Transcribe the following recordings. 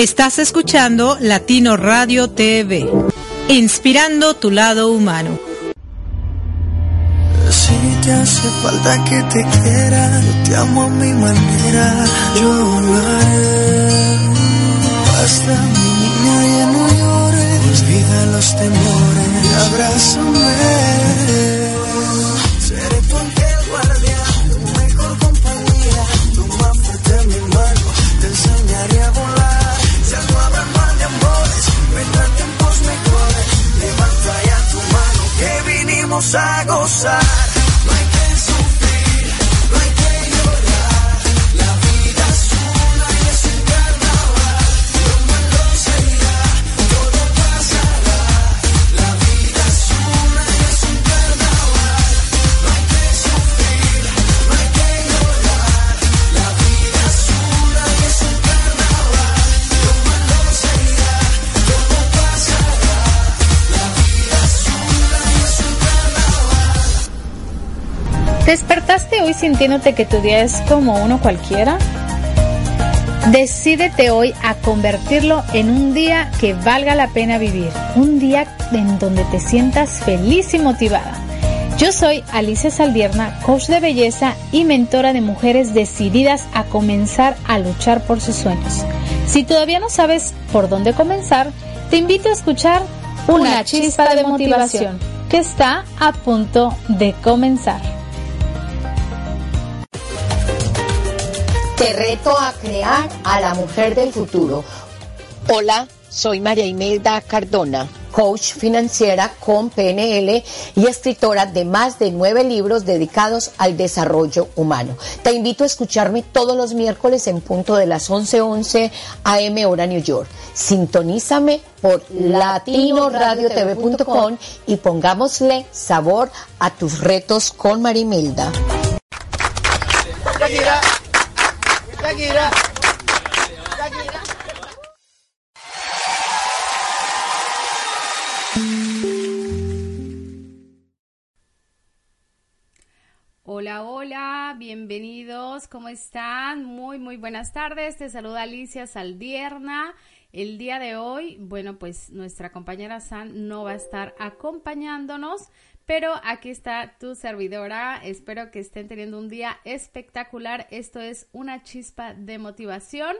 Estás escuchando Latino Radio TV, inspirando tu lado humano. Si te hace falta que te quiera, yo te amo a mi manera, yo lo haré. Basta mi niña y no llores, olvida los temores, abrázame. A gozar. ¿Despertaste hoy sintiéndote que tu día es como uno cualquiera? Decídete hoy a convertirlo en un día que valga la pena vivir, un día en donde te sientas feliz y motivada. Yo soy Alicia Saldierna, coach de belleza y mentora de mujeres decididas a comenzar a luchar por sus sueños. Si todavía no sabes por dónde comenzar, te invito a escuchar una chispa de motivación que está a punto de comenzar. Te reto a crear a la mujer del futuro. Hola, soy María Imelda Cardona, coach financiera con PNL y escritora de más de nueve libros dedicados al desarrollo humano. Te invito a escucharme todos los miércoles en punto de las 11:11 11 AM hora New York. Sintonízame por latinoradiotv.com y pongámosle sabor a tus retos con Hola, hola, bienvenidos, ¿cómo están? Muy, muy buenas tardes. Te saluda Alicia Saldierna. El día de hoy, bueno, pues nuestra compañera San no va a estar acompañándonos, pero aquí está tu servidora. Espero que estén teniendo un día espectacular. Esto es una chispa de motivación.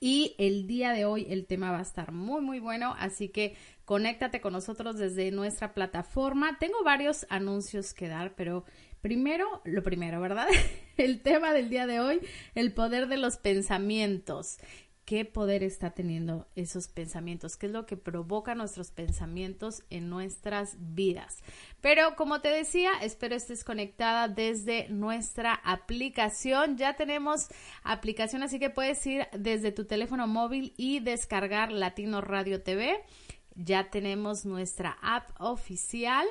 Y el día de hoy el tema va a estar muy, muy bueno. Así que conéctate con nosotros desde nuestra plataforma. Tengo varios anuncios que dar, pero primero, lo primero, ¿verdad? El tema del día de hoy, el poder de los pensamientos qué poder está teniendo esos pensamientos, qué es lo que provoca nuestros pensamientos en nuestras vidas. Pero como te decía, espero estés conectada desde nuestra aplicación. Ya tenemos aplicación, así que puedes ir desde tu teléfono móvil y descargar Latino Radio TV. Ya tenemos nuestra app oficial.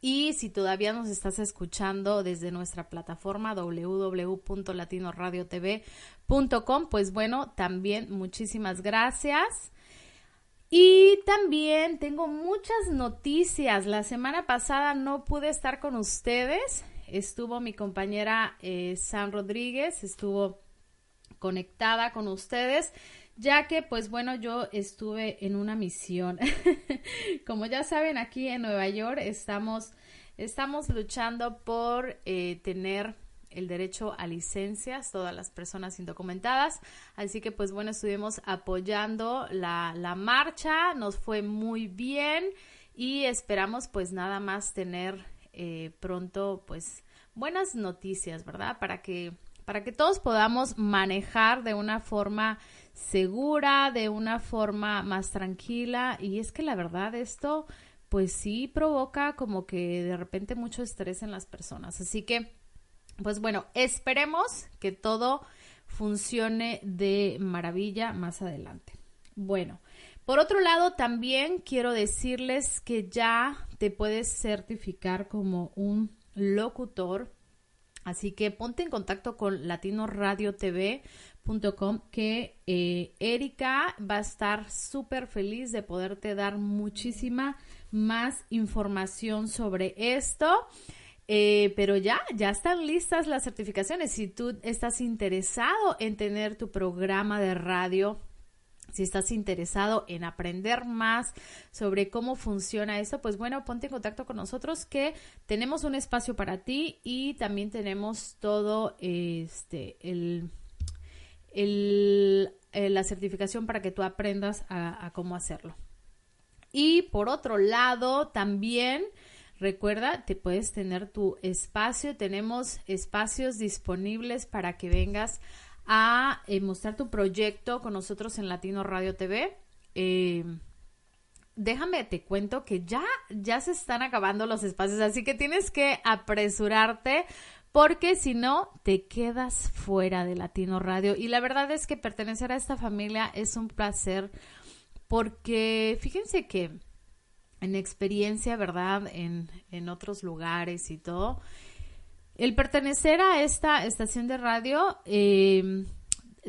Y si todavía nos estás escuchando desde nuestra plataforma www.latinoradiotv.com, pues bueno, también muchísimas gracias. Y también tengo muchas noticias. La semana pasada no pude estar con ustedes. Estuvo mi compañera eh, San Rodríguez, estuvo conectada con ustedes ya que pues bueno yo estuve en una misión como ya saben aquí en Nueva York estamos estamos luchando por eh, tener el derecho a licencias, todas las personas indocumentadas. Así que pues bueno, estuvimos apoyando la, la, marcha, nos fue muy bien y esperamos pues nada más tener eh, pronto pues buenas noticias, ¿verdad? Para que, para que todos podamos manejar de una forma segura, de una forma más tranquila. Y es que la verdad esto, pues sí provoca como que de repente mucho estrés en las personas. Así que, pues bueno, esperemos que todo funcione de maravilla más adelante. Bueno, por otro lado, también quiero decirles que ya te puedes certificar como un locutor. Así que ponte en contacto con Latino Radio TV que eh, Erika va a estar súper feliz de poderte dar muchísima más información sobre esto. Eh, pero ya, ya están listas las certificaciones. Si tú estás interesado en tener tu programa de radio si estás interesado en aprender más sobre cómo funciona esto, pues bueno, ponte en contacto con nosotros que tenemos un espacio para ti y también tenemos todo este el, eh, la certificación para que tú aprendas a, a cómo hacerlo. Y por otro lado, también recuerda, te puedes tener tu espacio, tenemos espacios disponibles para que vengas a eh, mostrar tu proyecto con nosotros en Latino Radio TV. Eh, déjame, te cuento que ya, ya se están acabando los espacios, así que tienes que apresurarte porque si no, te quedas fuera de Latino Radio. Y la verdad es que pertenecer a esta familia es un placer porque fíjense que en experiencia, ¿verdad? En, en otros lugares y todo, el pertenecer a esta estación de radio eh,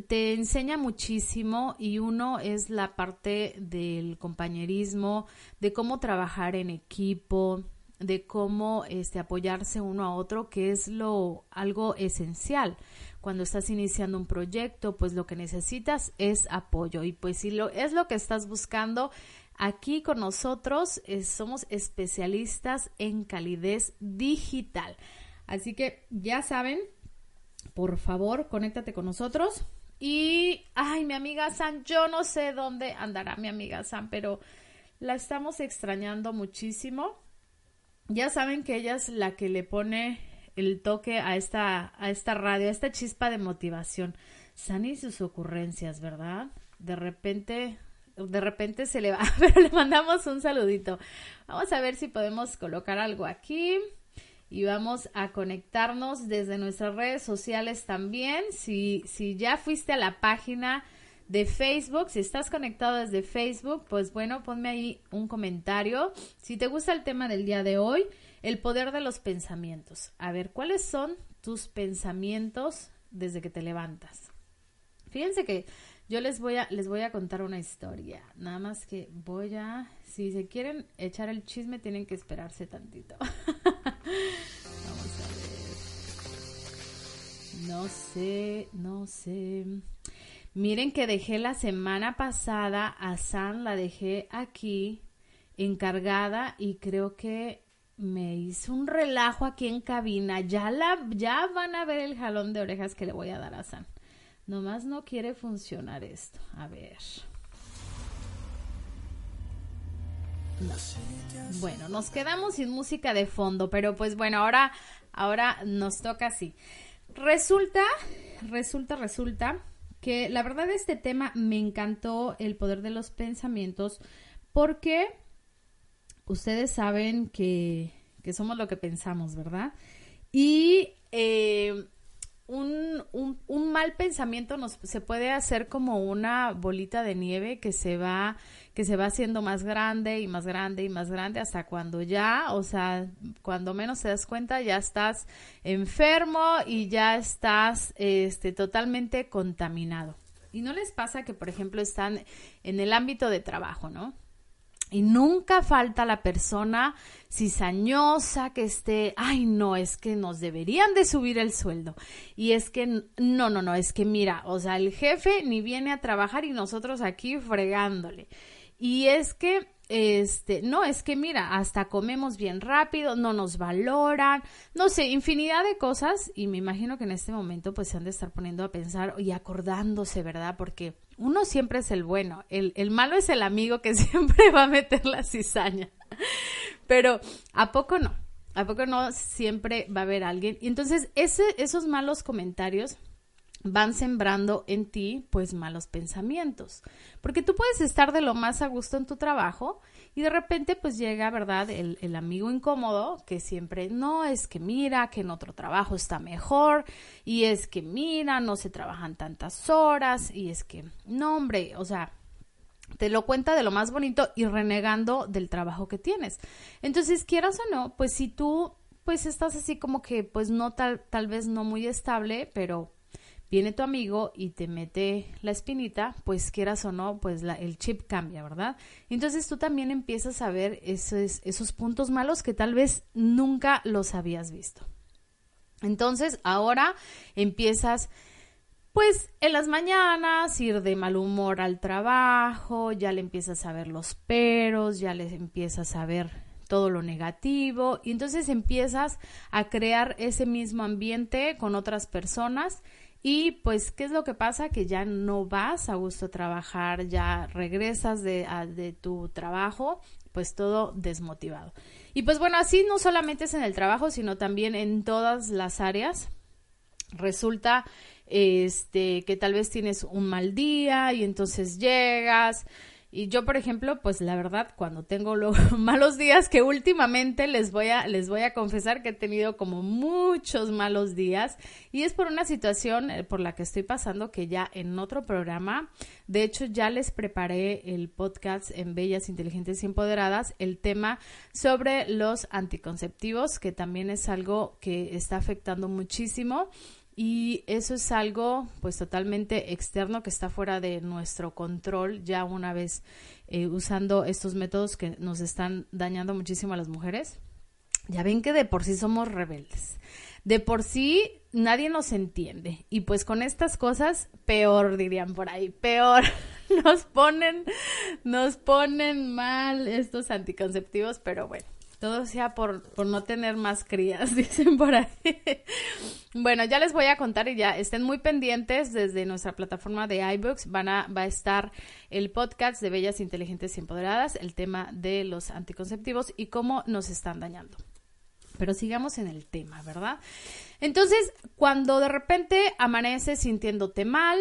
te enseña muchísimo y uno es la parte del compañerismo, de cómo trabajar en equipo, de cómo este, apoyarse uno a otro, que es lo algo esencial. Cuando estás iniciando un proyecto, pues lo que necesitas es apoyo y pues si lo es lo que estás buscando, aquí con nosotros eh, somos especialistas en calidez digital. Así que ya saben, por favor, conéctate con nosotros. Y, ay, mi amiga San, yo no sé dónde andará mi amiga San, pero la estamos extrañando muchísimo. Ya saben que ella es la que le pone el toque a esta, a esta radio, a esta chispa de motivación. San y sus ocurrencias, ¿verdad? De repente, de repente se le va, pero le mandamos un saludito. Vamos a ver si podemos colocar algo aquí y vamos a conectarnos desde nuestras redes sociales también. Si, si ya fuiste a la página de Facebook, si estás conectado desde Facebook, pues bueno, ponme ahí un comentario. Si te gusta el tema del día de hoy, el poder de los pensamientos. A ver, ¿cuáles son tus pensamientos desde que te levantas? Fíjense que yo les voy a les voy a contar una historia. Nada más que voy a si se quieren echar el chisme tienen que esperarse tantito. Vamos a ver. No sé, no sé. Miren que dejé la semana pasada a San, la dejé aquí encargada y creo que me hizo un relajo aquí en cabina. Ya la, ya van a ver el jalón de orejas que le voy a dar a San. Nomás no quiere funcionar esto. A ver. Bueno, nos quedamos sin música de fondo, pero pues bueno, ahora, ahora nos toca así. Resulta, resulta, resulta que la verdad este tema me encantó el poder de los pensamientos porque ustedes saben que, que somos lo que pensamos, ¿verdad? Y eh, un, un, un, mal pensamiento nos se puede hacer como una bolita de nieve que se va que se va haciendo más grande y más grande y más grande hasta cuando ya, o sea, cuando menos te das cuenta ya estás enfermo y ya estás este totalmente contaminado. Y no les pasa que, por ejemplo, están en el ámbito de trabajo, ¿no? Y nunca falta la persona cizañosa que esté, ay no, es que nos deberían de subir el sueldo. Y es que, no, no, no, es que mira, o sea, el jefe ni viene a trabajar y nosotros aquí fregándole. Y es que este, no, es que mira, hasta comemos bien rápido, no nos valoran, no sé, infinidad de cosas y me imagino que en este momento pues se han de estar poniendo a pensar y acordándose, ¿verdad? Porque uno siempre es el bueno, el, el malo es el amigo que siempre va a meter la cizaña, pero ¿a poco no? ¿A poco no siempre va a haber alguien? Y entonces esos malos comentarios van sembrando en ti pues malos pensamientos. Porque tú puedes estar de lo más a gusto en tu trabajo y de repente pues llega, ¿verdad? El, amigo incómodo que siempre, no, es que mira, que en otro trabajo está mejor y es que mira, no se trabajan tantas horas y es que, no, hombre, o sea, te lo cuenta de lo más bonito y renegando del trabajo que tienes. Entonces, quieras o no, pues si tú pues estás así como que pues no tal, tal vez no muy estable, pero viene tu amigo y te mete la espinita, pues quieras o no, pues la, el chip cambia, ¿verdad? Entonces tú también empiezas a ver esos, esos puntos malos que tal vez nunca los habías visto. Entonces ahora empiezas pues en las mañanas ir de mal humor al trabajo, ya le empiezas a ver los peros, ya le empiezas a ver todo lo negativo y entonces empiezas a crear ese mismo ambiente con otras personas y pues, ¿qué es lo que pasa? Que ya no vas a gusto a trabajar, ya regresas de, de tu trabajo, pues todo desmotivado. Y pues bueno, así no solamente es en el trabajo, sino también en todas las áreas. Resulta este que tal vez tienes un mal día y entonces llegas y yo, por ejemplo, pues la verdad, cuando tengo los malos días, que últimamente les voy a, les voy a confesar que he tenido como muchos malos días, y es por una situación eh, por la que estoy pasando que ya en otro programa, de hecho ya les preparé el podcast en Bellas, Inteligentes y Empoderadas, el tema sobre los anticonceptivos, que también es algo que está afectando muchísimo y eso es algo pues totalmente externo que está fuera de nuestro control ya una vez eh, usando estos métodos que nos están dañando muchísimo a las mujeres. Ya ven que de por sí somos rebeldes. De por sí nadie nos entiende. Y pues con estas cosas, peor dirían por ahí, peor. Nos ponen, nos ponen mal estos anticonceptivos, pero bueno todo sea por, por no tener más crías, dicen por ahí. bueno, ya les voy a contar y ya estén muy pendientes desde nuestra plataforma de iBooks. Van a, va a estar el podcast de Bellas Inteligentes y Empoderadas, el tema de los anticonceptivos y cómo nos están dañando. Pero sigamos en el tema, ¿verdad? Entonces, cuando de repente amaneces sintiéndote mal,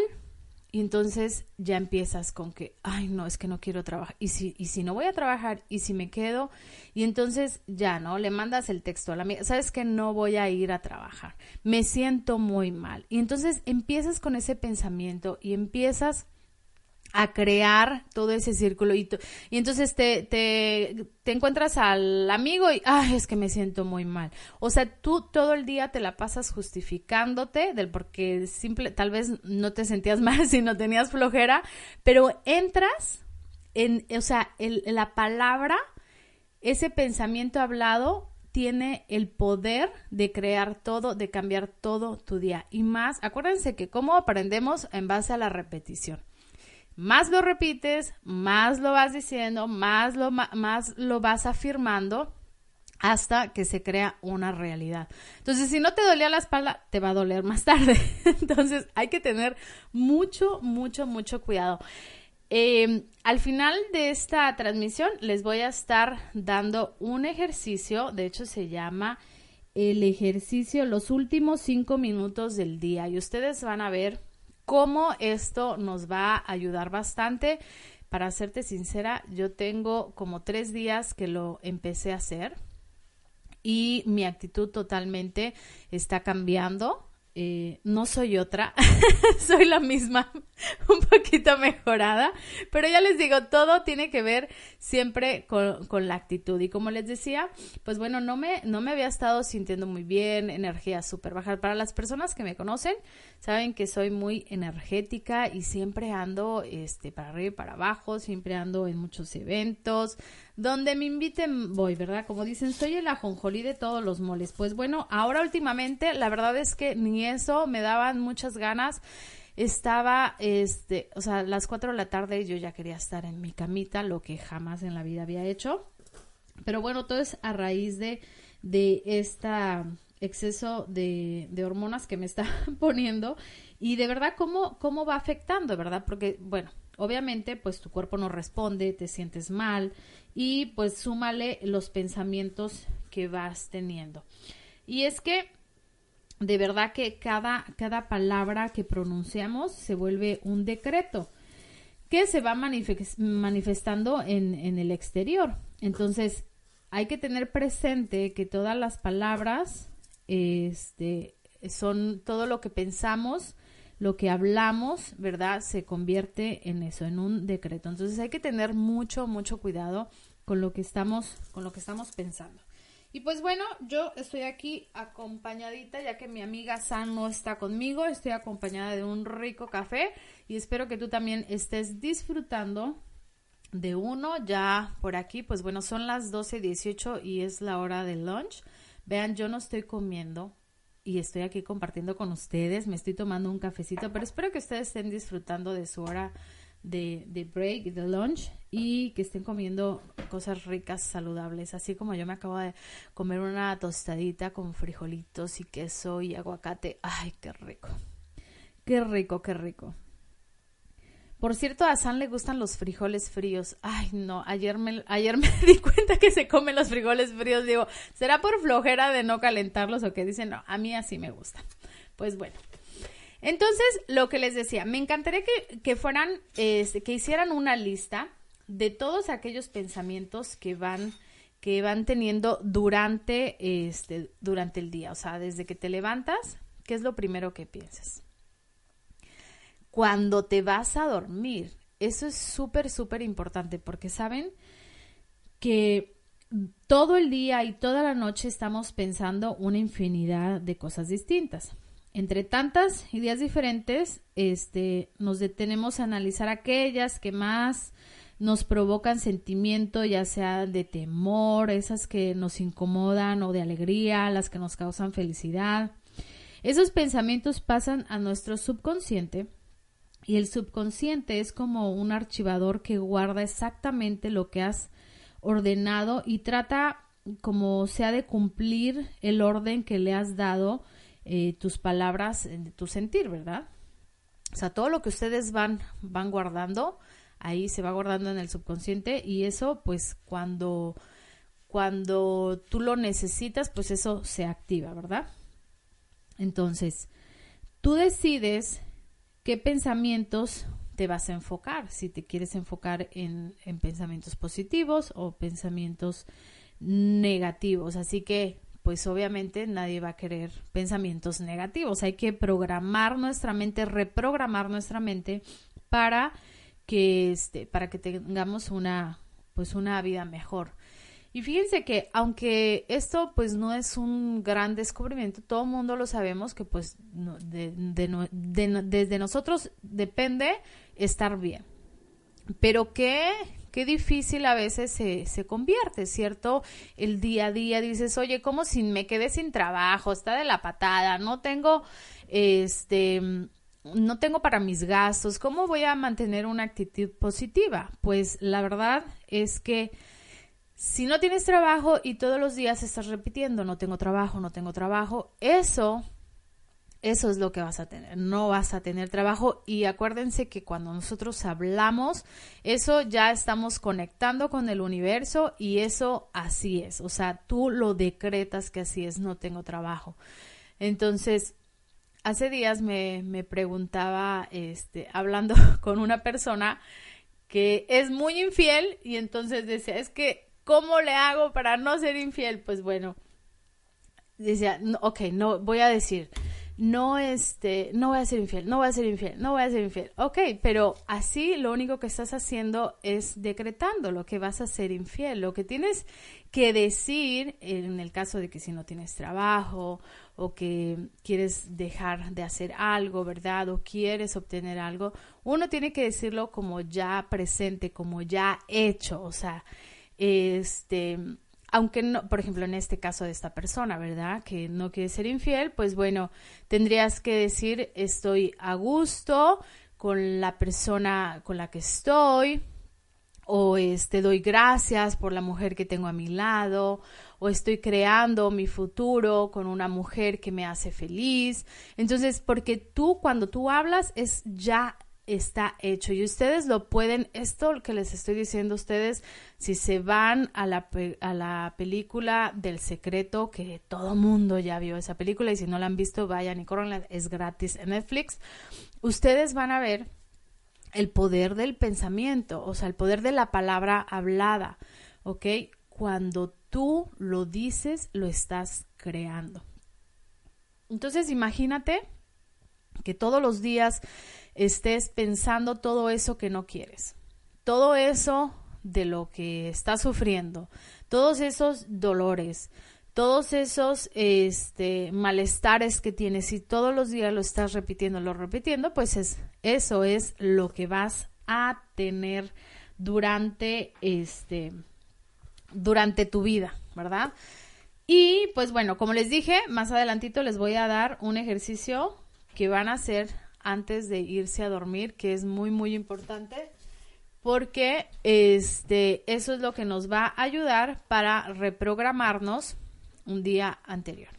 y entonces ya empiezas con que, ay, no, es que no quiero trabajar. Y si, y si no voy a trabajar, y si me quedo, y entonces ya, ¿no? Le mandas el texto a la amiga, sabes que no voy a ir a trabajar, me siento muy mal. Y entonces empiezas con ese pensamiento y empiezas a crear todo ese círculo y, y entonces te, te, te, encuentras al amigo y, ay, es que me siento muy mal. O sea, tú todo el día te la pasas justificándote del porque simple, tal vez no te sentías mal si no tenías flojera, pero entras en, o sea, la palabra, ese pensamiento hablado tiene el poder de crear todo, de cambiar todo tu día. Y más, acuérdense que cómo aprendemos en base a la repetición más lo repites, más lo vas diciendo, más lo, más lo vas afirmando hasta que se crea una realidad. Entonces, si no te dolía la espalda, te va a doler más tarde. Entonces, hay que tener mucho, mucho, mucho cuidado. Em, al final de esta transmisión les voy a estar dando un ejercicio, de hecho se llama el ejercicio los últimos cinco minutos del día y ustedes van a ver cómo esto nos va a ayudar bastante. Para serte sincera, yo tengo como tres días que lo empecé a hacer y mi actitud totalmente está cambiando. Eh, no soy otra, soy la misma, un poquito mejorada, pero ya les digo, todo tiene que ver siempre con, con, la actitud. Y como les decía, pues bueno, no me, no me había estado sintiendo muy bien, energía súper baja. Para las personas que me conocen, saben que soy muy energética y siempre ando este, para arriba y para abajo, siempre ando en muchos eventos, donde me inviten voy, ¿verdad? Como dicen, soy el ajonjolí de todos los moles. Pues bueno, ahora últimamente la verdad es que ni eso me daban muchas ganas. Estaba, este, o sea, las 4 de la tarde yo ya quería estar en mi camita, lo que jamás en la vida había hecho. Pero bueno, todo es a raíz de, de esta exceso de, de hormonas que me está poniendo y de verdad cómo, cómo va afectando, ¿verdad? Porque, bueno, obviamente pues tu cuerpo no responde, te sientes mal, y pues súmale los pensamientos que vas teniendo. Y es que de verdad que cada, cada palabra que pronunciamos se vuelve un decreto que se va manifestando en, en el exterior. Entonces, hay que tener presente que todas las palabras este, son todo lo que pensamos, lo que hablamos, ¿verdad? Se convierte en eso, en un decreto. Entonces hay que tener mucho, mucho cuidado con lo que estamos, con lo que estamos pensando. Y pues bueno, yo estoy aquí acompañadita, ya que mi amiga San no está conmigo, estoy acompañada de un rico café y espero que tú también estés disfrutando de uno ya por aquí. Pues bueno, son las 12.18 y es la hora del lunch. Vean, yo no estoy comiendo y estoy aquí compartiendo con ustedes. Me estoy tomando un cafecito, pero espero que ustedes estén disfrutando de su hora de, de break, de lunch y que estén comiendo cosas ricas, saludables, así como yo me acabo de comer una tostadita con frijolitos y queso y aguacate. Ay, qué rico. Qué rico, qué rico. Por cierto, a San le gustan los frijoles fríos. Ay, no, ayer me, ayer me di cuenta que se comen los frijoles fríos. Digo, ¿será por flojera de no calentarlos o qué? Dicen, no, a mí así me gustan. Pues bueno. Entonces, lo que les decía, me encantaría que, que fueran, este, que hicieran una lista de todos aquellos pensamientos que van que van teniendo durante este durante el día, o sea, desde que te levantas, ¿qué es lo primero que piensas? Cuando te vas a dormir. Eso es súper, súper importante porque saben que todo el día y toda la noche estamos pensando una infinidad de cosas distintas. Entre tantas ideas diferentes, este, nos detenemos a analizar aquellas que más nos provocan sentimiento, ya sea de temor, esas que nos incomodan o de alegría, las que nos causan felicidad. Esos pensamientos pasan a nuestro subconsciente y el subconsciente es como un archivador que guarda exactamente lo que has ordenado y trata como sea de cumplir el orden que le has dado eh, tus palabras, tu sentir, ¿verdad? O sea, todo lo que ustedes van, van guardando, ahí se va guardando en el subconsciente y eso, pues cuando, cuando tú lo necesitas, pues eso se activa, ¿verdad? Entonces, tú decides qué pensamientos te vas a enfocar, si te quieres enfocar en, pensamientos positivos o pensamientos negativos. Así que, pues obviamente nadie va a querer pensamientos negativos. Hay que programar nuestra mente, reprogramar nuestra mente para que, este, para que tengamos una, pues una vida mejor. Y fíjense que aunque esto pues no es un gran descubrimiento, todo el mundo lo sabemos que pues de, desde nosotros depende estar bien. Pero qué, qué difícil a veces se, se convierte, ¿cierto? El día a día dices, oye, como si me quedé sin trabajo, está de la patada, no tengo, este, no tengo para mis gastos, ¿cómo voy a mantener una actitud positiva? Pues la verdad es que si no tienes trabajo y todos los días estás repitiendo, no tengo trabajo, no tengo trabajo, eso, eso es lo que vas a tener. No vas a tener trabajo y acuérdense que cuando nosotros hablamos, eso ya estamos conectando con el universo y eso así es. O sea, tú lo decretas que así es, no tengo trabajo. Entonces, hace días me, me preguntaba, este, hablando con una persona que es muy infiel y entonces decía, es que ¿Cómo le hago para no ser infiel? Pues bueno, decía, ok, no, voy a decir, no, este, no voy a ser infiel, no voy a ser infiel, no voy a ser infiel. Ok, pero así lo único que estás haciendo es decretando lo que vas a ser infiel. Lo que tienes que decir en el caso de que si no tienes trabajo o que quieres dejar de hacer algo, ¿verdad? O quieres obtener algo, uno tiene que decirlo como ya presente, como ya hecho, o sea, este, aunque no, por ejemplo, en este caso de esta persona, ¿verdad? Que no quiere ser infiel, pues bueno, tendrías que decir estoy a gusto con la persona con la que estoy, o este doy gracias por la mujer que tengo a mi lado, o estoy creando mi futuro con una mujer que me hace feliz. Entonces, porque tú cuando tú hablas es ya está hecho y ustedes lo pueden, esto que les estoy diciendo a ustedes, si se van a la, a la película del secreto, que todo mundo ya vio esa película y si no la han visto, vayan y corran, es gratis en Netflix, ustedes van a ver el poder del pensamiento, o sea, el poder de la palabra hablada, ¿ok? Cuando tú lo dices, lo estás creando. Entonces, imagínate que todos los días estés pensando todo eso que no quieres, todo eso de lo que estás sufriendo, todos esos dolores, todos esos este, malestares que tienes y todos los días lo estás repitiendo, lo repitiendo, pues es, eso es lo que vas a tener durante este durante tu vida, ¿verdad? Y pues bueno, como les dije, más adelantito les voy a dar un ejercicio que van a hacer antes de irse a dormir, que es muy, muy importante porque este, eso es lo que nos va a ayudar para reprogramarnos un día anterior.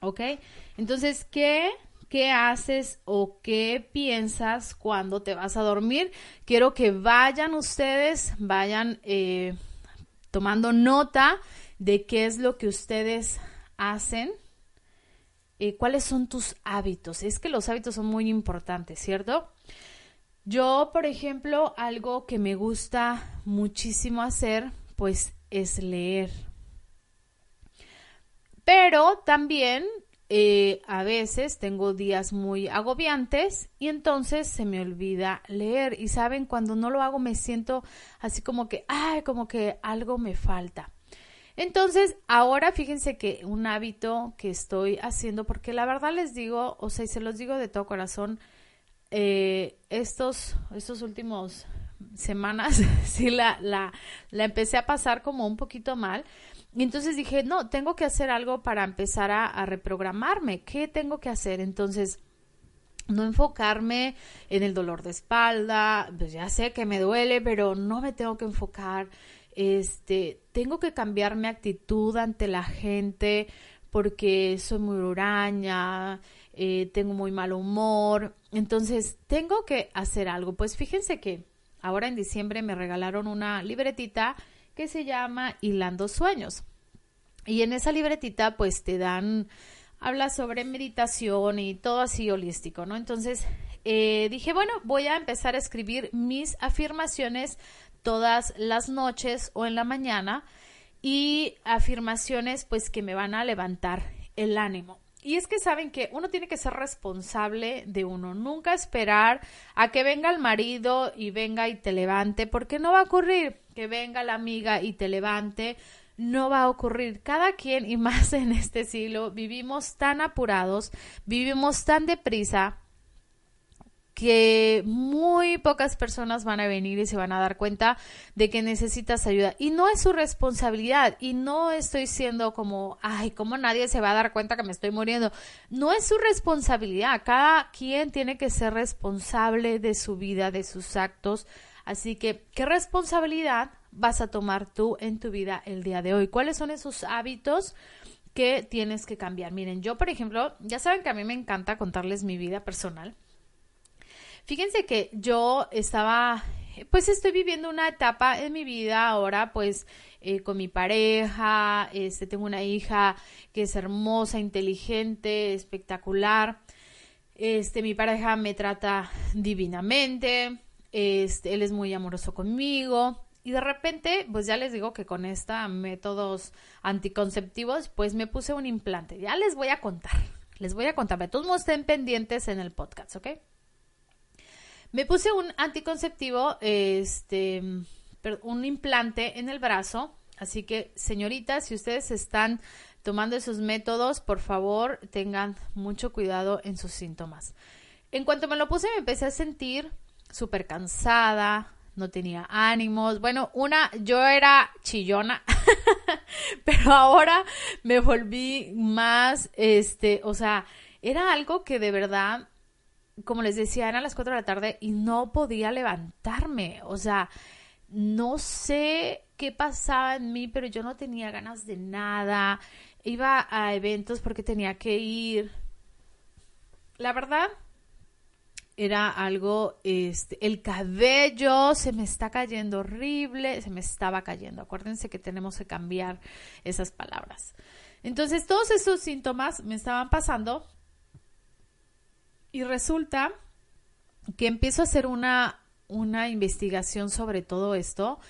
¿Ok? Entonces, ¿qué, qué haces o qué piensas cuando te vas a dormir? Quiero que vayan ustedes, vayan eh, tomando nota de qué es lo que ustedes hacen. Eh, ¿Cuáles son tus hábitos? Es que los hábitos son muy importantes, ¿cierto? Yo, por ejemplo, algo que me gusta muchísimo hacer, pues es leer. Pero también eh, a veces tengo días muy agobiantes y entonces se me olvida leer. Y saben, cuando no lo hago me siento así como que, ay, como que algo me falta. Entonces, ahora fíjense que un hábito que estoy haciendo, porque la verdad les digo, o sea, y se los digo de todo corazón, eh, estos, estos últimos semanas sí la, la, la empecé a pasar como un poquito mal. Y entonces dije, no, tengo que hacer algo para empezar a, a reprogramarme. ¿Qué tengo que hacer? Entonces, no enfocarme en el dolor de espalda, pues ya sé que me duele, pero no me tengo que enfocar. Este, tengo que cambiar mi actitud ante la gente porque soy muy huraña, eh, tengo muy mal humor, entonces tengo que hacer algo. Pues fíjense que ahora en diciembre me regalaron una libretita que se llama Hilando Sueños. Y en esa libretita pues te dan, habla sobre meditación y todo así holístico, ¿no? Entonces eh, dije, bueno, voy a empezar a escribir mis afirmaciones todas las noches o en la mañana y afirmaciones pues que me van a levantar el ánimo. Y es que saben que uno tiene que ser responsable de uno, nunca esperar a que venga el marido y venga y te levante, porque no va a ocurrir que venga la amiga y te levante, no va a ocurrir. Cada quien, y más en este siglo, vivimos tan apurados, vivimos tan deprisa, que muy pocas personas van a venir y se van a dar cuenta de que necesitas ayuda. Y no es su responsabilidad. Y no estoy siendo como, ay, ¿cómo nadie se va a dar cuenta que me estoy muriendo? No es su responsabilidad. Cada quien tiene que ser responsable de su vida, de sus actos. Así que, ¿qué responsabilidad vas a tomar tú en tu vida el día de hoy? ¿Cuáles son esos hábitos? que tienes que cambiar. Miren, yo, por ejemplo, ya saben que a mí me encanta contarles mi vida personal. Fíjense que yo estaba, pues estoy viviendo una etapa en mi vida ahora, pues eh, con mi pareja, este, tengo una hija que es hermosa, inteligente, espectacular. Este, mi pareja me trata divinamente, este, él es muy amoroso conmigo. Y de repente, pues ya les digo que con esta métodos anticonceptivos, pues me puse un implante. Ya les voy a contar. Les voy a contar. Todos estén pendientes en el podcast, ¿ok? Me puse un anticonceptivo, este, un implante en el brazo. Así que, señoritas, si ustedes están tomando esos métodos, por favor, tengan mucho cuidado en sus síntomas. En cuanto me lo puse, me empecé a sentir súper cansada, no tenía ánimos. Bueno, una, yo era chillona, pero ahora me volví más, este, o sea, era algo que de verdad como les decía, eran las 4 de la tarde y no podía levantarme. O sea, no sé qué pasaba en mí, pero yo no tenía ganas de nada. Iba a eventos porque tenía que ir. La verdad, era algo, este, el cabello se me está cayendo horrible, se me estaba cayendo. Acuérdense que tenemos que cambiar esas palabras. Entonces, todos esos síntomas me estaban pasando y resulta que empiezo a hacer una, una investigación sobre todo esto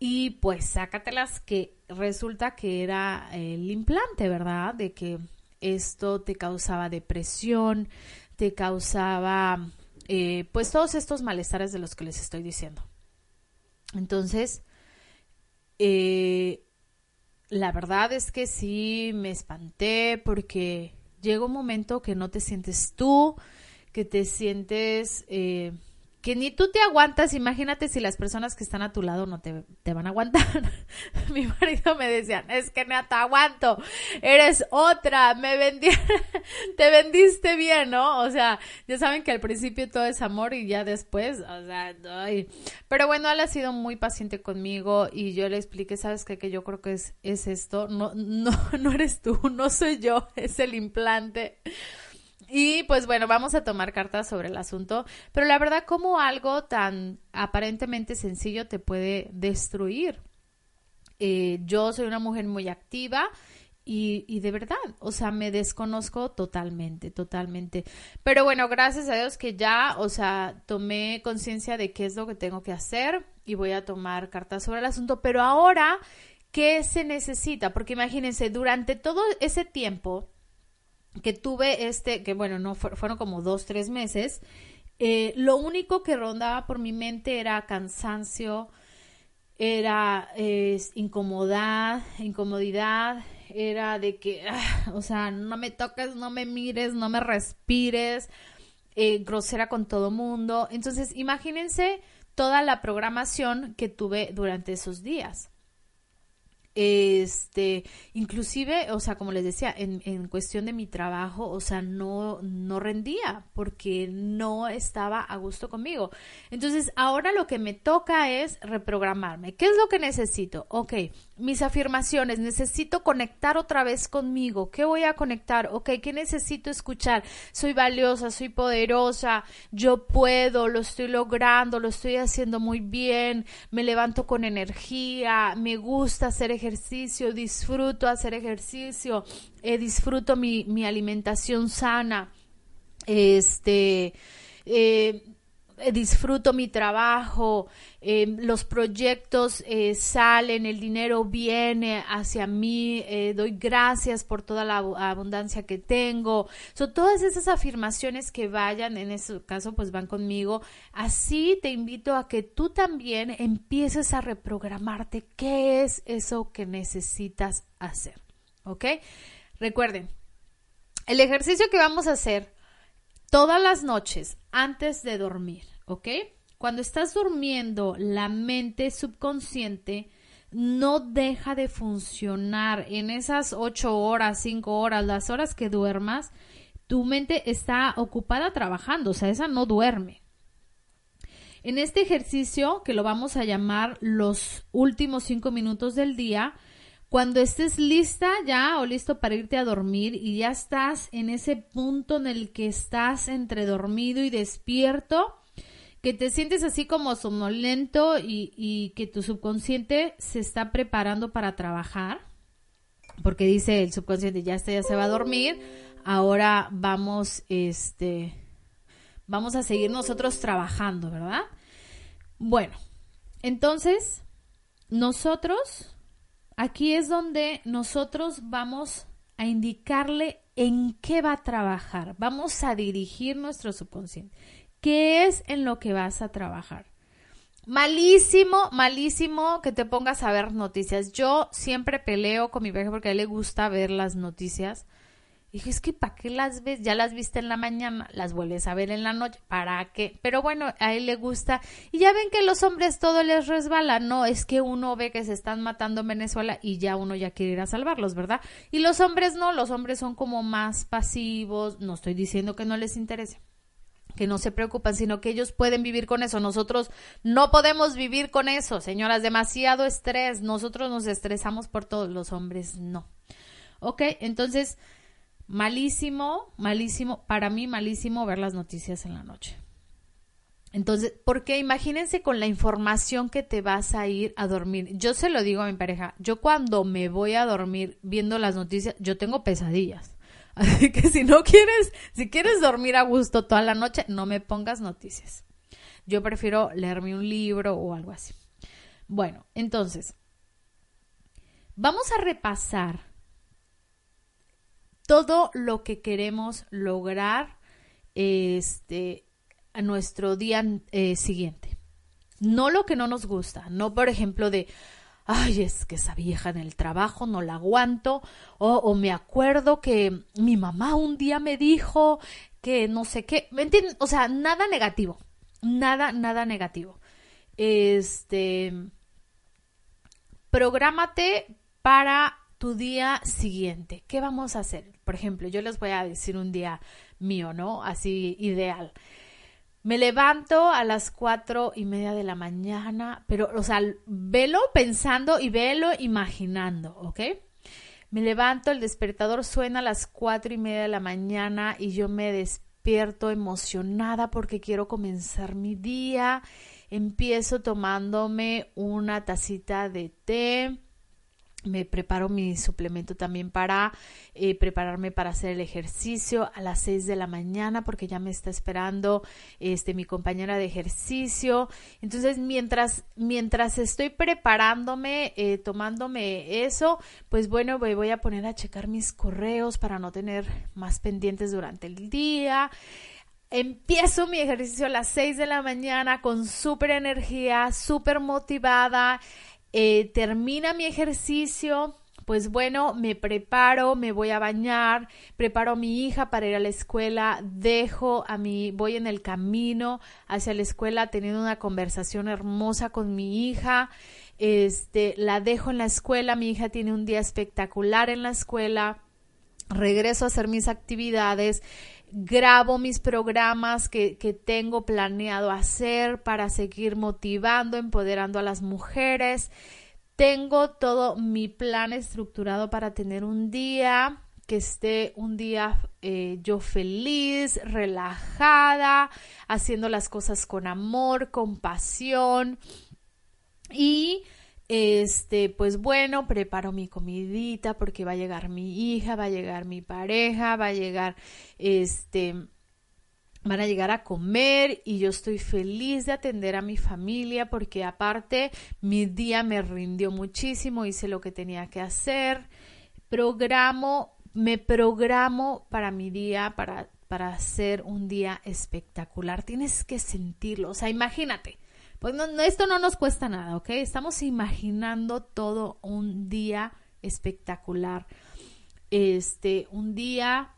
y pues sácatelas que resulta que era el implante, ¿verdad? De que esto te causaba depresión, te causaba eh, pues todos estos malestares de los que les estoy diciendo. Entonces, eh, la verdad es que sí me espanté porque llega un momento que no te sientes tú, que te sientes eh, que ni tú te aguantas, imagínate si las personas que están a tu lado no te, te van a aguantar. Mi marido me decía, es que no te aguanto, eres otra, me vendí, te vendiste bien, ¿no? O sea, ya saben que al principio todo es amor y ya después, o sea, pero bueno, él ha sido muy paciente conmigo y yo le expliqué, ¿sabes qué? Que yo creo que es, es esto, no, no, no eres tú, no soy yo, es el implante. Y pues bueno, vamos a tomar cartas sobre el asunto, pero la verdad, como algo tan aparentemente sencillo te puede destruir. Eh, yo soy una mujer muy activa y, y, de verdad, o sea, me desconozco totalmente, totalmente. Pero bueno, gracias a Dios que ya, o sea, tomé conciencia de qué es lo que tengo que hacer y voy a tomar cartas sobre el asunto, pero ahora, ¿qué se necesita? Porque imagínense, durante todo ese tiempo, que tuve este, que bueno, no fueron como dos, tres meses, eh, lo único que rondaba por mi mente era cansancio, era incomodidad, incomodidad, era de que, ah, o sea, no me toques, no me mires, no me respires, eh, grosera con todo mundo. Entonces, imagínense toda la programación que tuve durante esos días. Este, inclusive, o sea, como les decía, en, en, cuestión de mi trabajo, o sea, no, no rendía porque no estaba a gusto conmigo. Entonces, ahora lo que me toca es reprogramarme. ¿Qué es lo que necesito? Ok, mis afirmaciones, necesito conectar otra vez conmigo. ¿Qué voy a conectar? Ok, ¿qué necesito escuchar? Soy valiosa, soy poderosa, yo puedo, lo estoy logrando, lo estoy haciendo muy bien, me levanto con energía, me gusta hacer ejercicio, disfruto hacer ejercicio, eh, disfruto mi, mi, alimentación sana, este, eh, disfruto mi trabajo, eh, los proyectos salen, el dinero viene hacia mí, doy gracias por toda la abundancia que tengo. Son todas esas afirmaciones que vayan, en ese caso, pues van conmigo. Así te invito a que tú también empieces a reprogramarte qué es eso que necesitas hacer. ¿Ok? Recuerden, el ejercicio que vamos a hacer todas las noches antes de dormir, ¿ok? Cuando estás durmiendo, la mente subconsciente no deja de funcionar en esas ocho horas, cinco horas, las horas que duermas, tu mente está ocupada trabajando, o sea, esa no duerme. En este ejercicio, que lo vamos a llamar los últimos cinco minutos del día, cuando estés lista ya o listo para irte a dormir y ya estás en ese punto en el que estás entre dormido y despierto, que te sientes así como somnolento y, y que tu subconsciente se está preparando para trabajar, porque dice el subconsciente, ya está, ya se va a dormir, ahora vamos, este, vamos a seguir nosotros trabajando, ¿verdad? Bueno, entonces, nosotros Aquí es donde nosotros vamos a indicarle en qué va a trabajar. Vamos a dirigir nuestro subconsciente. ¿Qué es en lo que vas a trabajar? Malísimo, malísimo que te pongas a ver noticias. Yo siempre peleo con mi pareja porque a él le gusta ver las noticias dije, es que ¿para qué las ves? Ya las viste en la mañana, las vuelves a ver en la noche, ¿para qué? Pero bueno, a él le gusta. Y ya ven que los hombres todo les resbala, no, es que uno ve que se están matando en Venezuela y ya uno ya quiere ir a salvarlos, ¿verdad? Y los hombres no, los hombres son como más pasivos, no estoy diciendo que no les interese que no se preocupan, sino que ellos pueden vivir con eso. Nosotros no podemos vivir con eso, señoras, demasiado estrés. Nosotros nos estresamos por todos, los hombres no. Ok, entonces malísimo, malísimo, para mí malísimo ver las noticias en la noche. Entonces, porque imagínense con la información que te vas a ir a dormir. Yo se lo digo a mi pareja, yo cuando me voy a dormir viendo las noticias, yo tengo pesadillas. Así que si no quieres, si quieres dormir a gusto toda la noche, no me pongas noticias. Yo prefiero leerme un libro o algo así. Bueno, entonces, vamos a repasar todo lo que queremos lograr este, a nuestro día eh, siguiente. No lo que no nos gusta, no por ejemplo de, ay, es que esa vieja en el trabajo no la aguanto, o, me acuerdo que mi mamá un día me dijo que no sé qué, ¿me entienden? O sea, nada negativo. nada, nada negativo. Este, prográmate para tu día siguiente. ¿Qué vamos a hacer? Por ejemplo, yo les voy a decir un día mío, ¿no? Así ideal. Me levanto a las cuatro y media de la mañana, pero, o sea, velo pensando y velo imaginando, ¿ok? Me levanto, el despertador suena a las cuatro y media de la mañana y yo me despierto emocionada porque quiero comenzar mi día. Empiezo tomándome una tacita de té me preparo mi suplemento también para eh, prepararme para hacer el ejercicio a las 6 de la mañana porque ya me está esperando este mi compañera de ejercicio entonces mientras mientras estoy preparándome eh, tomándome eso pues bueno me voy a poner a checar mis correos para no tener más pendientes durante el día Empiezo mi ejercicio a las 6 de la mañana con súper energía, súper motivada. Eh, termina mi ejercicio, pues bueno, me preparo, me voy a bañar, preparo a mi hija para ir a la escuela, dejo a mi, voy en el camino hacia la escuela teniendo una conversación hermosa con mi hija, este, la dejo en la escuela, mi hija tiene un día espectacular en la escuela, regreso a hacer mis actividades, grabo mis programas que, que, tengo planeado hacer para seguir motivando, empoderando a las mujeres. Tengo todo mi plan estructurado para tener un día que esté un día eh, yo feliz, relajada, haciendo las cosas con amor, con pasión y este, pues bueno, preparo mi comidita porque va a llegar mi hija, va a llegar mi pareja, va a llegar, este, van a llegar a comer y yo estoy feliz de atender a mi familia porque aparte mi día me rindió muchísimo, hice lo que tenía que hacer, programo, me programo para mi día, para, para hacer un día espectacular. Tienes que sentirlo, o sea, imagínate pues no, esto no nos cuesta nada, ¿ok? Estamos imaginando todo un día espectacular. Este, un día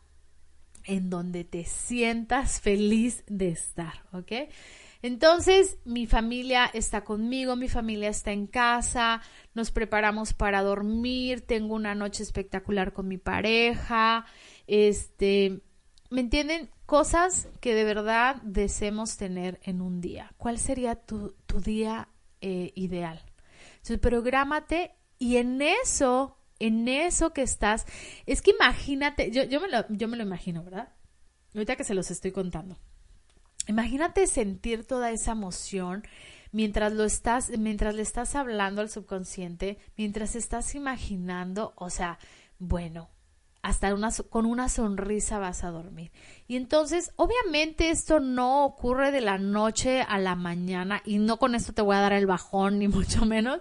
en donde te sientas feliz de estar, ¿ok? Entonces, mi familia está conmigo, mi familia está en casa, nos preparamos para dormir, tengo una noche espectacular con mi pareja, este, ¿me entienden? cosas que de verdad deseemos tener en un día. ¿Cuál sería tu, día eh, ideal? Entonces, prográmate y en eso, en eso que estás, es que imagínate, yo, yo, me lo, yo me lo imagino, ¿verdad? Ahorita que se los estoy contando. Imagínate sentir toda esa emoción mientras lo estás, mientras le estás hablando al subconsciente, mientras estás imaginando, o sea, bueno, hasta una, con una sonrisa vas a dormir. Y entonces, obviamente esto no ocurre de la noche a la mañana y no con esto te voy a dar el bajón ni mucho menos.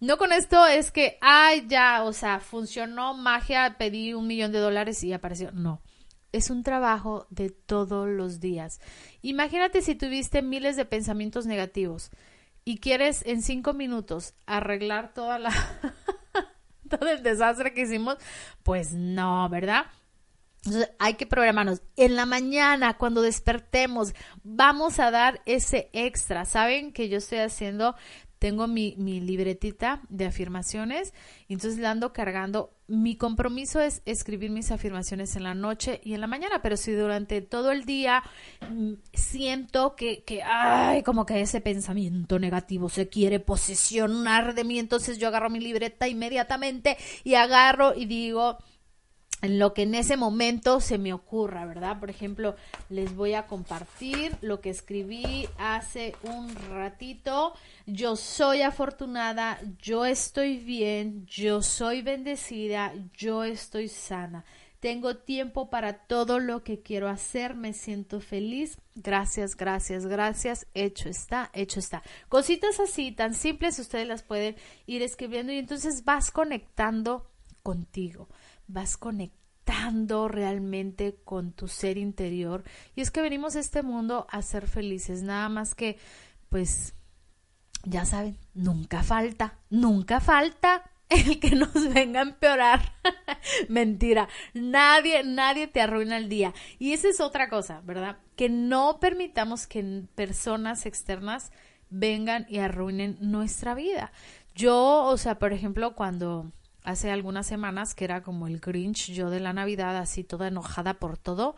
No con esto es que, ay, ya, o sea, funcionó magia, pedí un millón de dólares y apareció. No, es un trabajo de todos los días. Imagínate si tuviste miles de pensamientos negativos y quieres en cinco minutos arreglar toda la... todo el desastre que hicimos, pues no, ¿verdad? Entonces hay que programarnos. En la mañana, cuando despertemos, vamos a dar ese extra. Saben que yo estoy haciendo, tengo mi, mi libretita de afirmaciones, y entonces la ando cargando. Mi compromiso es escribir mis afirmaciones en la noche y en la mañana, pero si durante todo el día mm, siento que, que, ay, como que ese pensamiento negativo se quiere posesionar de mí, entonces yo agarro mi libreta inmediatamente y agarro y digo, en lo que en ese momento se me ocurra, ¿verdad? Por ejemplo, les voy a compartir lo que escribí hace un ratito. Yo soy afortunada, yo estoy bien, yo soy bendecida, yo estoy sana. Tengo tiempo para todo lo que quiero hacer, me siento feliz. Gracias, gracias, gracias. Hecho está, hecho está. Cositas así, tan simples, ustedes las pueden ir escribiendo y entonces vas conectando contigo vas conectando realmente con tu ser interior. Y es que venimos a este mundo a ser felices, nada más que, pues, ya saben, nunca falta, nunca falta el que nos venga a empeorar. Mentira, nadie, nadie te arruina el día. Y esa es otra cosa, ¿verdad? Que no permitamos que personas externas vengan y arruinen nuestra vida. Yo, o sea, por ejemplo, cuando hace algunas semanas que era como el Grinch, yo de la Navidad, así toda enojada por todo,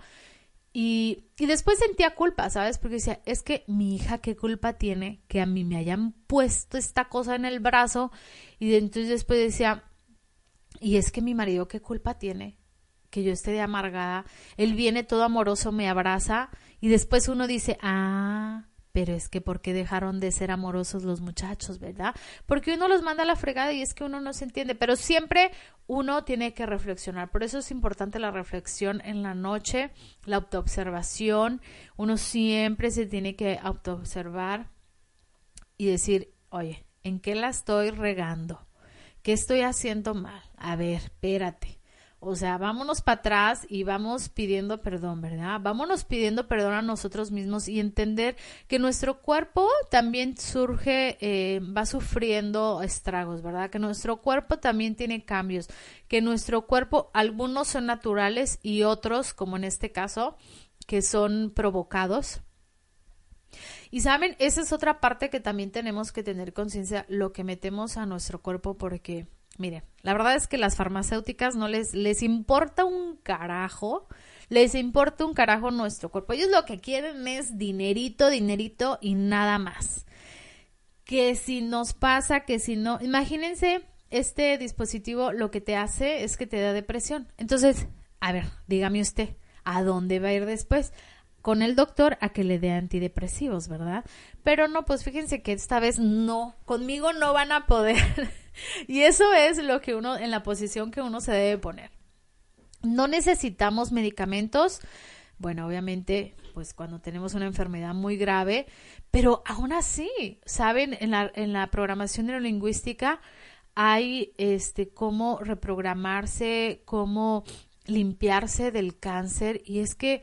y, y, después sentía culpa, ¿sabes? Porque decía, es que mi hija, ¿qué culpa tiene que a mí me hayan puesto esta cosa en el brazo? Y entonces después decía, y es que mi marido, ¿qué culpa tiene? Que yo esté de amargada. Él viene todo amoroso, me abraza y después uno dice, ah, pero es que ¿por qué dejaron de ser amorosos los muchachos, verdad? Porque uno los manda a la fregada y es que uno no se entiende, pero siempre uno tiene que reflexionar. Por eso es importante la reflexión en la noche, la autoobservación. Uno siempre se tiene que autoobservar y decir, oye, ¿en qué la estoy regando? ¿Qué estoy haciendo mal? A ver, espérate o sea, vámonos para atrás y vamos pidiendo perdón, ¿verdad? Vámonos pidiendo perdón a nosotros mismos y entender que nuestro cuerpo también surge, eh, va sufriendo estragos, ¿verdad? Que nuestro cuerpo también tiene cambios, que nuestro cuerpo, algunos son naturales y otros, como en este caso, que son provocados. Y saben, esa es otra parte que también tenemos que tener conciencia, lo que metemos a nuestro cuerpo, porque Mire, la verdad es que las farmacéuticas no les, les importa un carajo, les importa un carajo nuestro cuerpo. Ellos lo que quieren es dinerito, dinerito y nada más. Que si nos pasa, que si no, imagínense, este dispositivo lo que te hace es que te da depresión. Entonces, a ver, dígame usted, ¿a dónde va a ir después? Con el doctor a que le dé antidepresivos, ¿verdad? Pero no, pues fíjense que esta vez no, conmigo no van a poder. y eso es lo que uno, en la posición que uno se debe poner. No necesitamos medicamentos. Bueno, obviamente, pues cuando tenemos una enfermedad muy grave, pero aún así, ¿saben? En la, en la programación neurolingüística hay este cómo reprogramarse, cómo limpiarse del cáncer y es que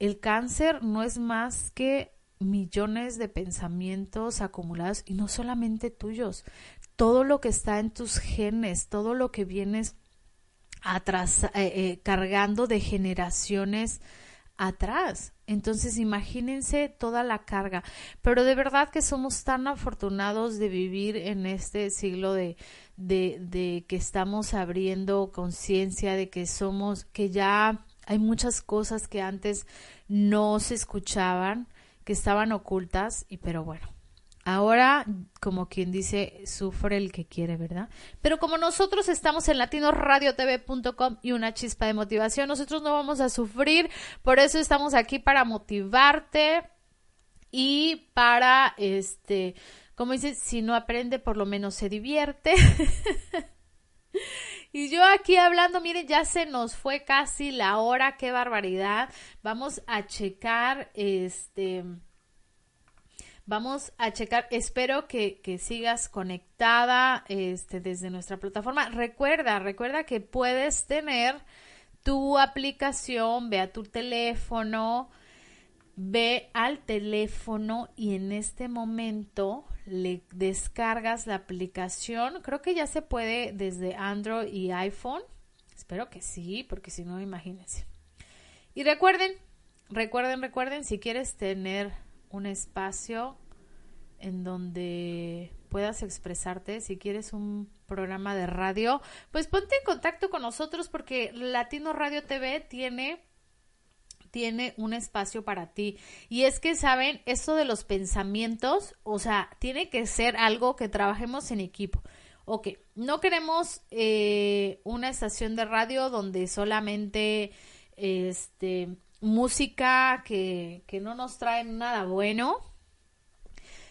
el cáncer no es más que millones de pensamientos acumulados y no solamente tuyos, todo lo que está en tus genes, todo lo que vienes eh, eh, cargando de generaciones atrás. Entonces imagínense toda la carga. Pero de verdad que somos tan afortunados de vivir en este siglo de, de, de que estamos abriendo conciencia, de que somos, que ya hay muchas cosas que antes no se escuchaban, que estaban ocultas, y pero bueno, Ahora, como quien dice, sufre el que quiere, ¿verdad? Pero como nosotros estamos en latinoradiotv.com y una chispa de motivación, nosotros no vamos a sufrir, por eso estamos aquí para motivarte y para, este, como dice, si no aprende, por lo menos se divierte. Y yo aquí hablando, miren, ya se nos fue casi la hora, qué barbaridad. Vamos a checar, este, vamos a checar, espero que, que sigas conectada, este, desde nuestra plataforma. Recuerda, recuerda que puedes tener tu aplicación, ve a tu teléfono, ve al teléfono y en este momento le descargas la aplicación. Creo que ya se puede desde Android y iPhone. Espero que sí, porque si no, imagínense. Y recuerden, recuerden, recuerden, si quieres tener un espacio en donde puedas expresarte, si quieres un programa de radio, pues ponte en contacto con nosotros porque Latino Radio TV tiene tiene un espacio para ti. Y es que, ¿saben? Esto de los pensamientos, o sea, tiene que ser algo que trabajemos en equipo. Ok, no queremos eh, una estación de radio donde solamente este música que, que no nos trae nada bueno,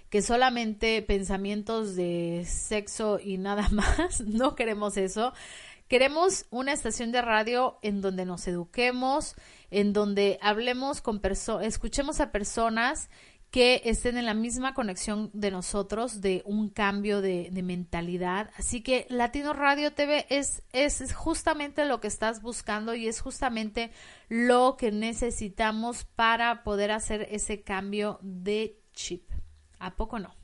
que solamente pensamientos de sexo y nada más, no queremos eso. Queremos una estación de radio en donde nos eduquemos, en donde hablemos con personas, escuchemos a personas que estén en la misma conexión de nosotros, de un cambio de, de, mentalidad. Así que Latino Radio TV es, es justamente lo que estás buscando y es justamente lo que necesitamos para poder hacer ese cambio de chip. ¿A poco no?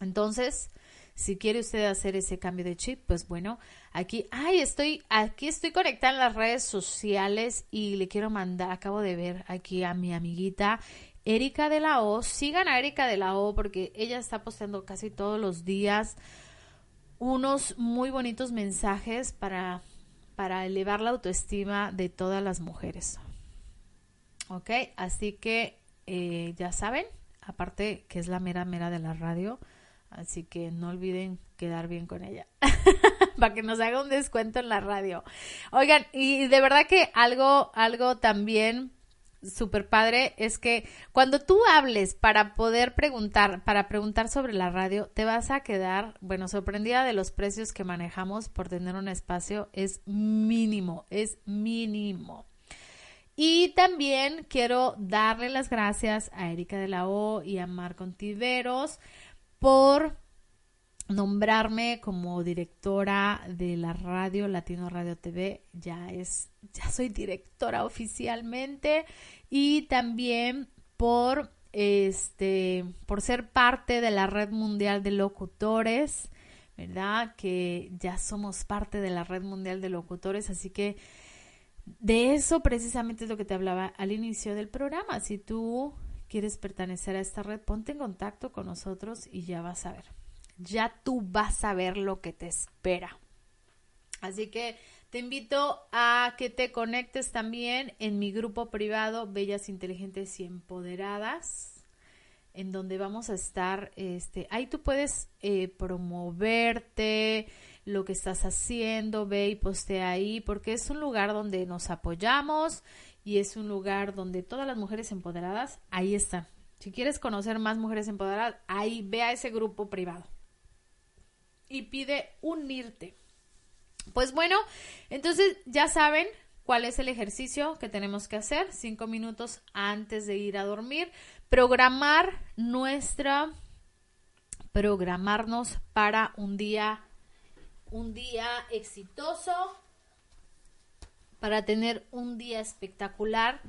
Entonces, Si quiere usted hacer ese cambio de chip, pues bueno, aquí, ay, estoy, aquí estoy conectada en las redes sociales y le quiero mandar, acabo de ver aquí a mi amiguita Erika de la O. Sigan a Erika de la O porque ella está posteando casi todos los días unos muy bonitos mensajes para, para elevar la autoestima de todas las mujeres. ¿Ok? Así que eh, ya saben, aparte que es la mera mera de la radio, así que no olviden quedar bien con ella para que nos haga un descuento en la radio. Oigan, y de verdad que algo, algo también súper padre es que cuando tú hables para poder preguntar, para preguntar sobre la radio, te vas a quedar, bueno, sorprendida de los precios que manejamos por tener un espacio. Es mínimo, es mínimo. Y también quiero darle las gracias a Erika de la O y a Marco Tiveros por nombrarme como directora de la radio Latino Radio TV. Ya es, ya soy directora oficialmente y también por este, por ser parte de la red mundial de locutores, ¿verdad? Que ya somos parte de la red mundial de locutores, así que de eso precisamente es lo que te hablaba al inicio del programa. Si tú quieres pertenecer a esta red, ponte en contacto con nosotros y ya vas a ver ya tú vas a ver lo que te espera. Así que te invito a que te conectes también en mi grupo privado Bellas Inteligentes y Empoderadas, en donde vamos a estar, este, ahí tú puedes eh, promoverte, lo que estás haciendo, ve y postea ahí, porque es un lugar donde nos apoyamos y es un lugar donde todas las mujeres empoderadas, ahí están. Si quieres conocer más mujeres empoderadas, ahí ve a ese grupo privado y pide unirte. Pues bueno, entonces ya saben cuál es el ejercicio que tenemos que hacer cinco minutos antes de ir a dormir. Programar nuestra, programarnos para un día, un día exitoso, para tener un día espectacular.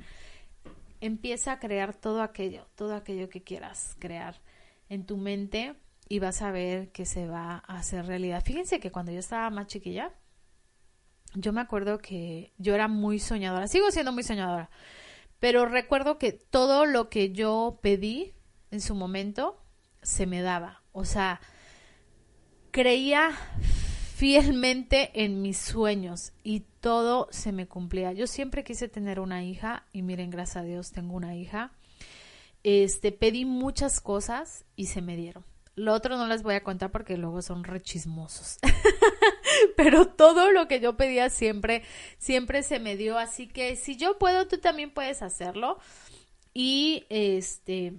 Empieza a crear todo aquello, todo aquello que quieras crear en tu mente y vas a ver que se va a hacer realidad. Fíjense que cuando yo estaba más chiquilla, yo me acuerdo que yo era muy soñadora, sigo siendo muy soñadora, pero recuerdo que todo lo que yo pedí en su momento se me daba. O sea, creía fielmente en mis sueños y todo se me cumplía. Yo siempre quise tener una hija y miren, gracias a Dios tengo una hija. Este, pedí muchas cosas y se me dieron. Lo otro no les voy a contar porque luego son rechismosos. Pero todo lo que yo pedía siempre, siempre se me dio. Así que si yo puedo, tú también puedes hacerlo. Y este,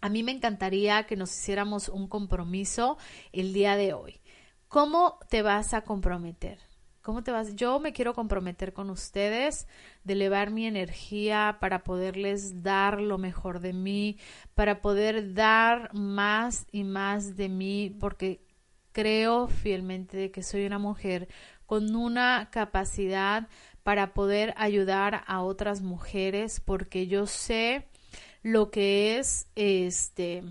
a mí me encantaría que nos hiciéramos un compromiso el día de hoy. ¿Cómo te vas a comprometer? ¿Cómo te vas? Yo me quiero comprometer con ustedes de elevar mi energía para poderles dar lo mejor de mí, para poder dar más y más de mí, porque creo fielmente que soy una mujer con una capacidad para poder ayudar a otras mujeres, porque yo sé lo que es este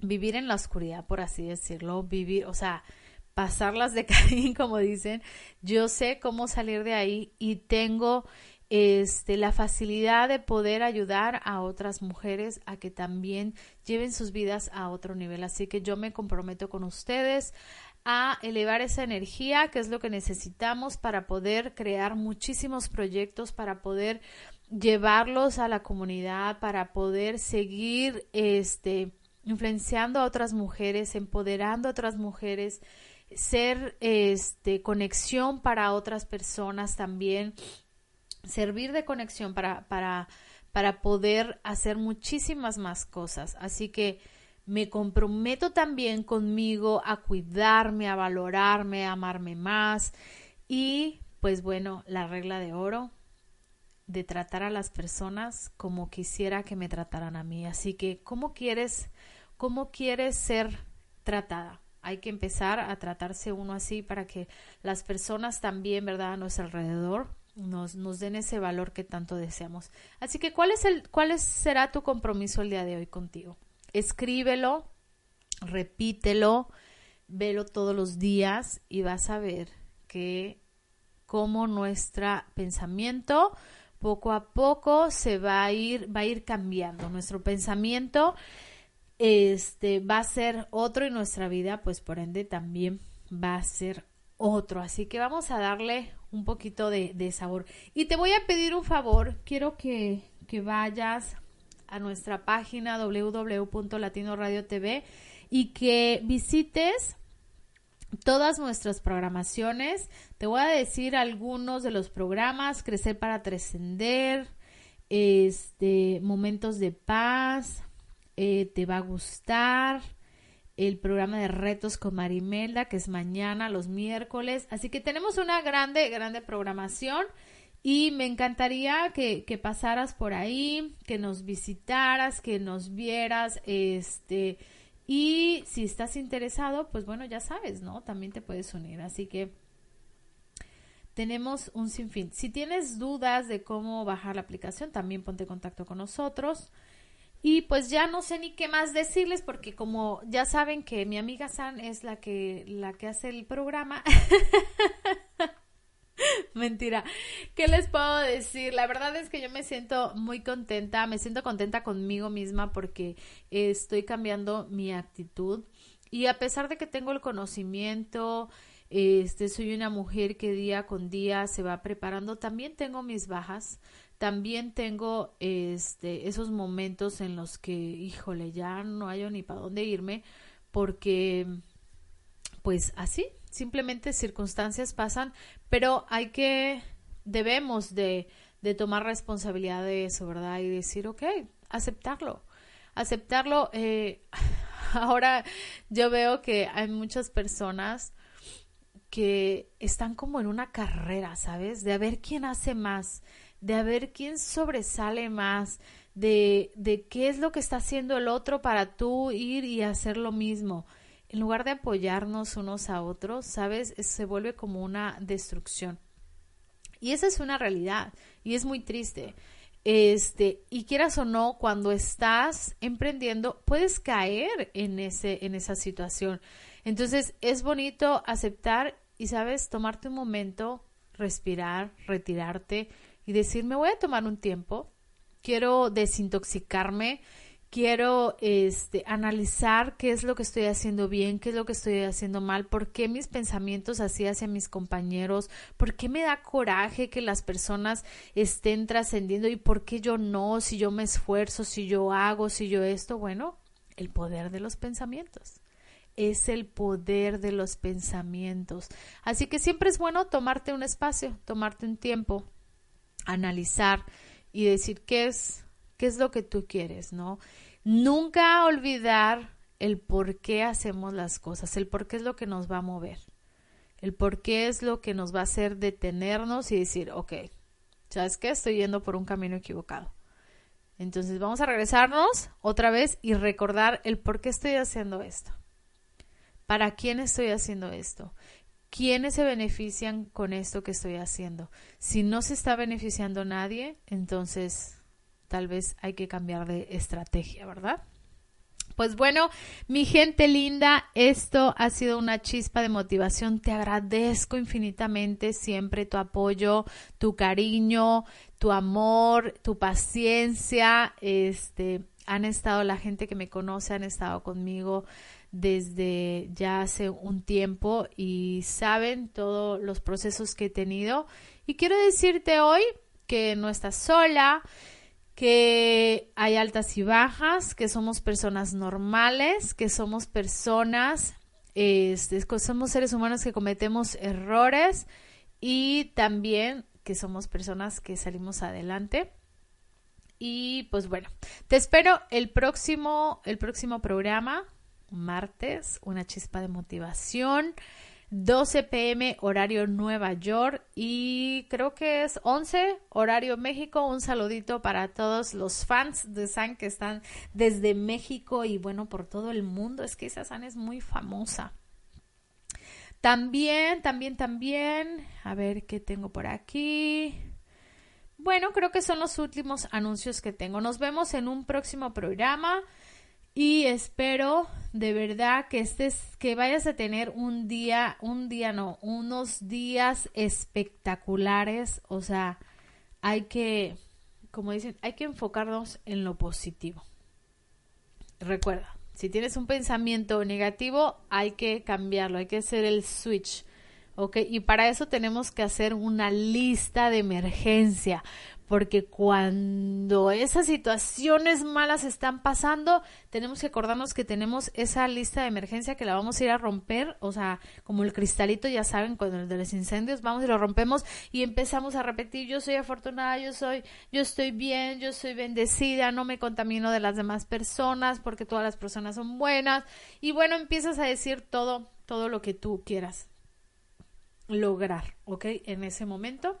vivir en la oscuridad, por así decirlo, vivir, o sea, pasarlas de Caín, como dicen, yo sé cómo salir de ahí y tengo este, la facilidad de poder ayudar a otras mujeres a que también lleven sus vidas a otro nivel. Así que yo me comprometo con ustedes a elevar esa energía, que es lo que necesitamos para poder crear muchísimos proyectos, para poder llevarlos a la comunidad, para poder seguir este influenciando a otras mujeres, empoderando a otras mujeres ser este, conexión para otras personas también, servir de conexión para, para, para poder hacer muchísimas más cosas. Así que me comprometo también conmigo a cuidarme, a valorarme, a amarme más y pues bueno, la regla de oro de tratar a las personas como quisiera que me trataran a mí. Así que, ¿cómo quieres, cómo quieres ser tratada? Hay que empezar a tratarse uno así para que las personas también, ¿verdad?, a nuestro alrededor nos, nos den ese valor que tanto deseamos. Así que, ¿cuál, es el, ¿cuál será tu compromiso el día de hoy contigo? Escríbelo, repítelo, velo todos los días y vas a ver que como nuestro pensamiento poco a poco se va a ir va a ir cambiando nuestro pensamiento este va a ser otro y nuestra vida pues por ende también va a ser otro. Así que vamos a darle un poquito de, sabor. Y te voy a pedir un favor. Quiero que, que vayas a nuestra página www.latinoradiotv y que visites todas nuestras programaciones. Te voy a decir algunos de los programas, Crecer para Trascender, este, Momentos de Paz, eh, Te va a gustar, el programa de retos con Marimelda, que es mañana, los miércoles. Así que tenemos una grande, grande programación. Y me encantaría que, que pasaras por ahí, que nos visitaras, que nos vieras, este, y si estás interesado, pues bueno, ya sabes, ¿no? También te puedes unir. Así que tenemos un sinfín. Si tienes dudas de cómo bajar la aplicación, también ponte en contacto con nosotros. Y pues ya no sé ni qué más decirles porque como ya saben que mi amiga San es la que la que hace el programa. Mentira. ¿Qué les puedo decir? La verdad es que yo me siento muy contenta, me siento contenta conmigo misma porque estoy cambiando mi actitud y a pesar de que tengo el conocimiento, este soy una mujer que día con día se va preparando, también tengo mis bajas, también tengo este esos momentos en los que, híjole, ya no hay ni para dónde irme porque pues así simplemente circunstancias pasan, pero hay que, debemos de, de tomar responsabilidad de eso, ¿verdad? Y decir, ok, aceptarlo, aceptarlo. Eh, ahora yo veo que hay muchas personas que están como en una carrera, ¿sabes? De a ver quién hace más, de a ver quién sobresale más, de, de qué es lo que está haciendo el otro para tú ir y hacer lo mismo en lugar de apoyarnos unos a otros, ¿sabes? Se vuelve como una destrucción. Y esa es una realidad y es muy triste. Este, y quieras o no, cuando estás emprendiendo, puedes caer en ese en esa situación. Entonces, es bonito aceptar y sabes, tomarte un momento, respirar, retirarte y decir, "Me voy a tomar un tiempo, quiero desintoxicarme, quiero este, analizar qué es lo que estoy haciendo bien, qué es lo que estoy haciendo mal, por qué mis pensamientos así hacia mis compañeros, por qué me da coraje que las personas estén trascendiendo y por qué yo no, si yo me esfuerzo, si yo hago, si yo esto, bueno, el poder de los pensamientos. Es el poder de los pensamientos. Así que siempre es bueno tomarte un espacio, tomarte un tiempo, analizar y decir qué es qué es lo que tú quieres, ¿no? Nunca olvidar el por qué hacemos las cosas, el por qué es lo que nos va a mover, el por qué es lo que nos va a hacer detenernos y decir, ok, ¿sabes qué? Estoy yendo por un camino equivocado. Entonces vamos a regresarnos otra vez y recordar el por qué estoy haciendo esto. ¿Para quién estoy haciendo esto? ¿Quiénes se benefician con esto que estoy haciendo? Si no se está beneficiando nadie, entonces tal vez hay que cambiar de estrategia, ¿verdad? Pues bueno, mi gente linda, esto ha sido una chispa de motivación. Te agradezco infinitamente siempre tu apoyo, tu cariño, tu amor, tu paciencia. Este, han estado la gente que me conoce, han estado conmigo desde ya hace un tiempo y saben todos los procesos que he tenido. Y quiero decirte hoy que no estás sola, que hay altas y bajas, que somos personas normales, que somos personas, este, somos seres humanos que cometemos errores y también que somos personas que salimos adelante. Y pues bueno, te espero el próximo, el próximo programa, martes, una chispa de motivación. 12 pm horario Nueva York y creo que es 11 horario México. Un saludito para todos los fans de San que están desde México y bueno, por todo el mundo. Es que esa San es muy famosa. También, también, también, a ver qué tengo por aquí. Bueno, creo que son los últimos anuncios que tengo. Nos vemos en un próximo programa y espero de verdad que estés, que vayas a tener un día, un día no, unos días espectaculares. O sea, hay que, como dicen, hay que enfocarnos en lo positivo. Recuerda, si tienes un pensamiento negativo, hay que cambiarlo, hay que hacer el switch. ¿Ok? Y para eso tenemos que hacer una lista de emergencia, porque cuando esas situaciones malas están pasando, tenemos que acordarnos que tenemos esa lista de emergencia que la vamos a ir a romper, o sea, como el cristalito, ya saben, cuando el de los incendios, vamos y lo rompemos y empezamos a repetir, yo soy afortunada, yo soy, yo estoy bien, yo soy bendecida, no me contamino de las demás personas, porque todas las personas son buenas, y bueno, empiezas a decir todo, todo lo que tú quieras lograr, ¿ok? En ese momento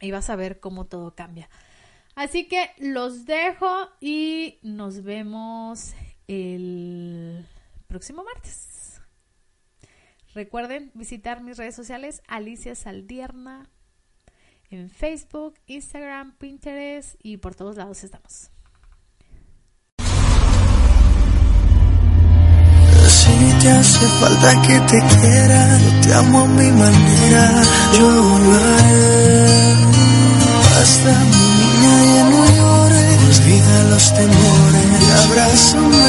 y vas a ver cómo todo cambia. Así que los dejo y nos vemos el próximo martes. Recuerden visitar mis redes sociales Alicia Saldierna en Facebook, Instagram, Pinterest y por todos lados estamos. Hace falta que te quiera, yo te amo a mi manera, yo lo Basta mi niña ya no llores, olvida los temores abrázame.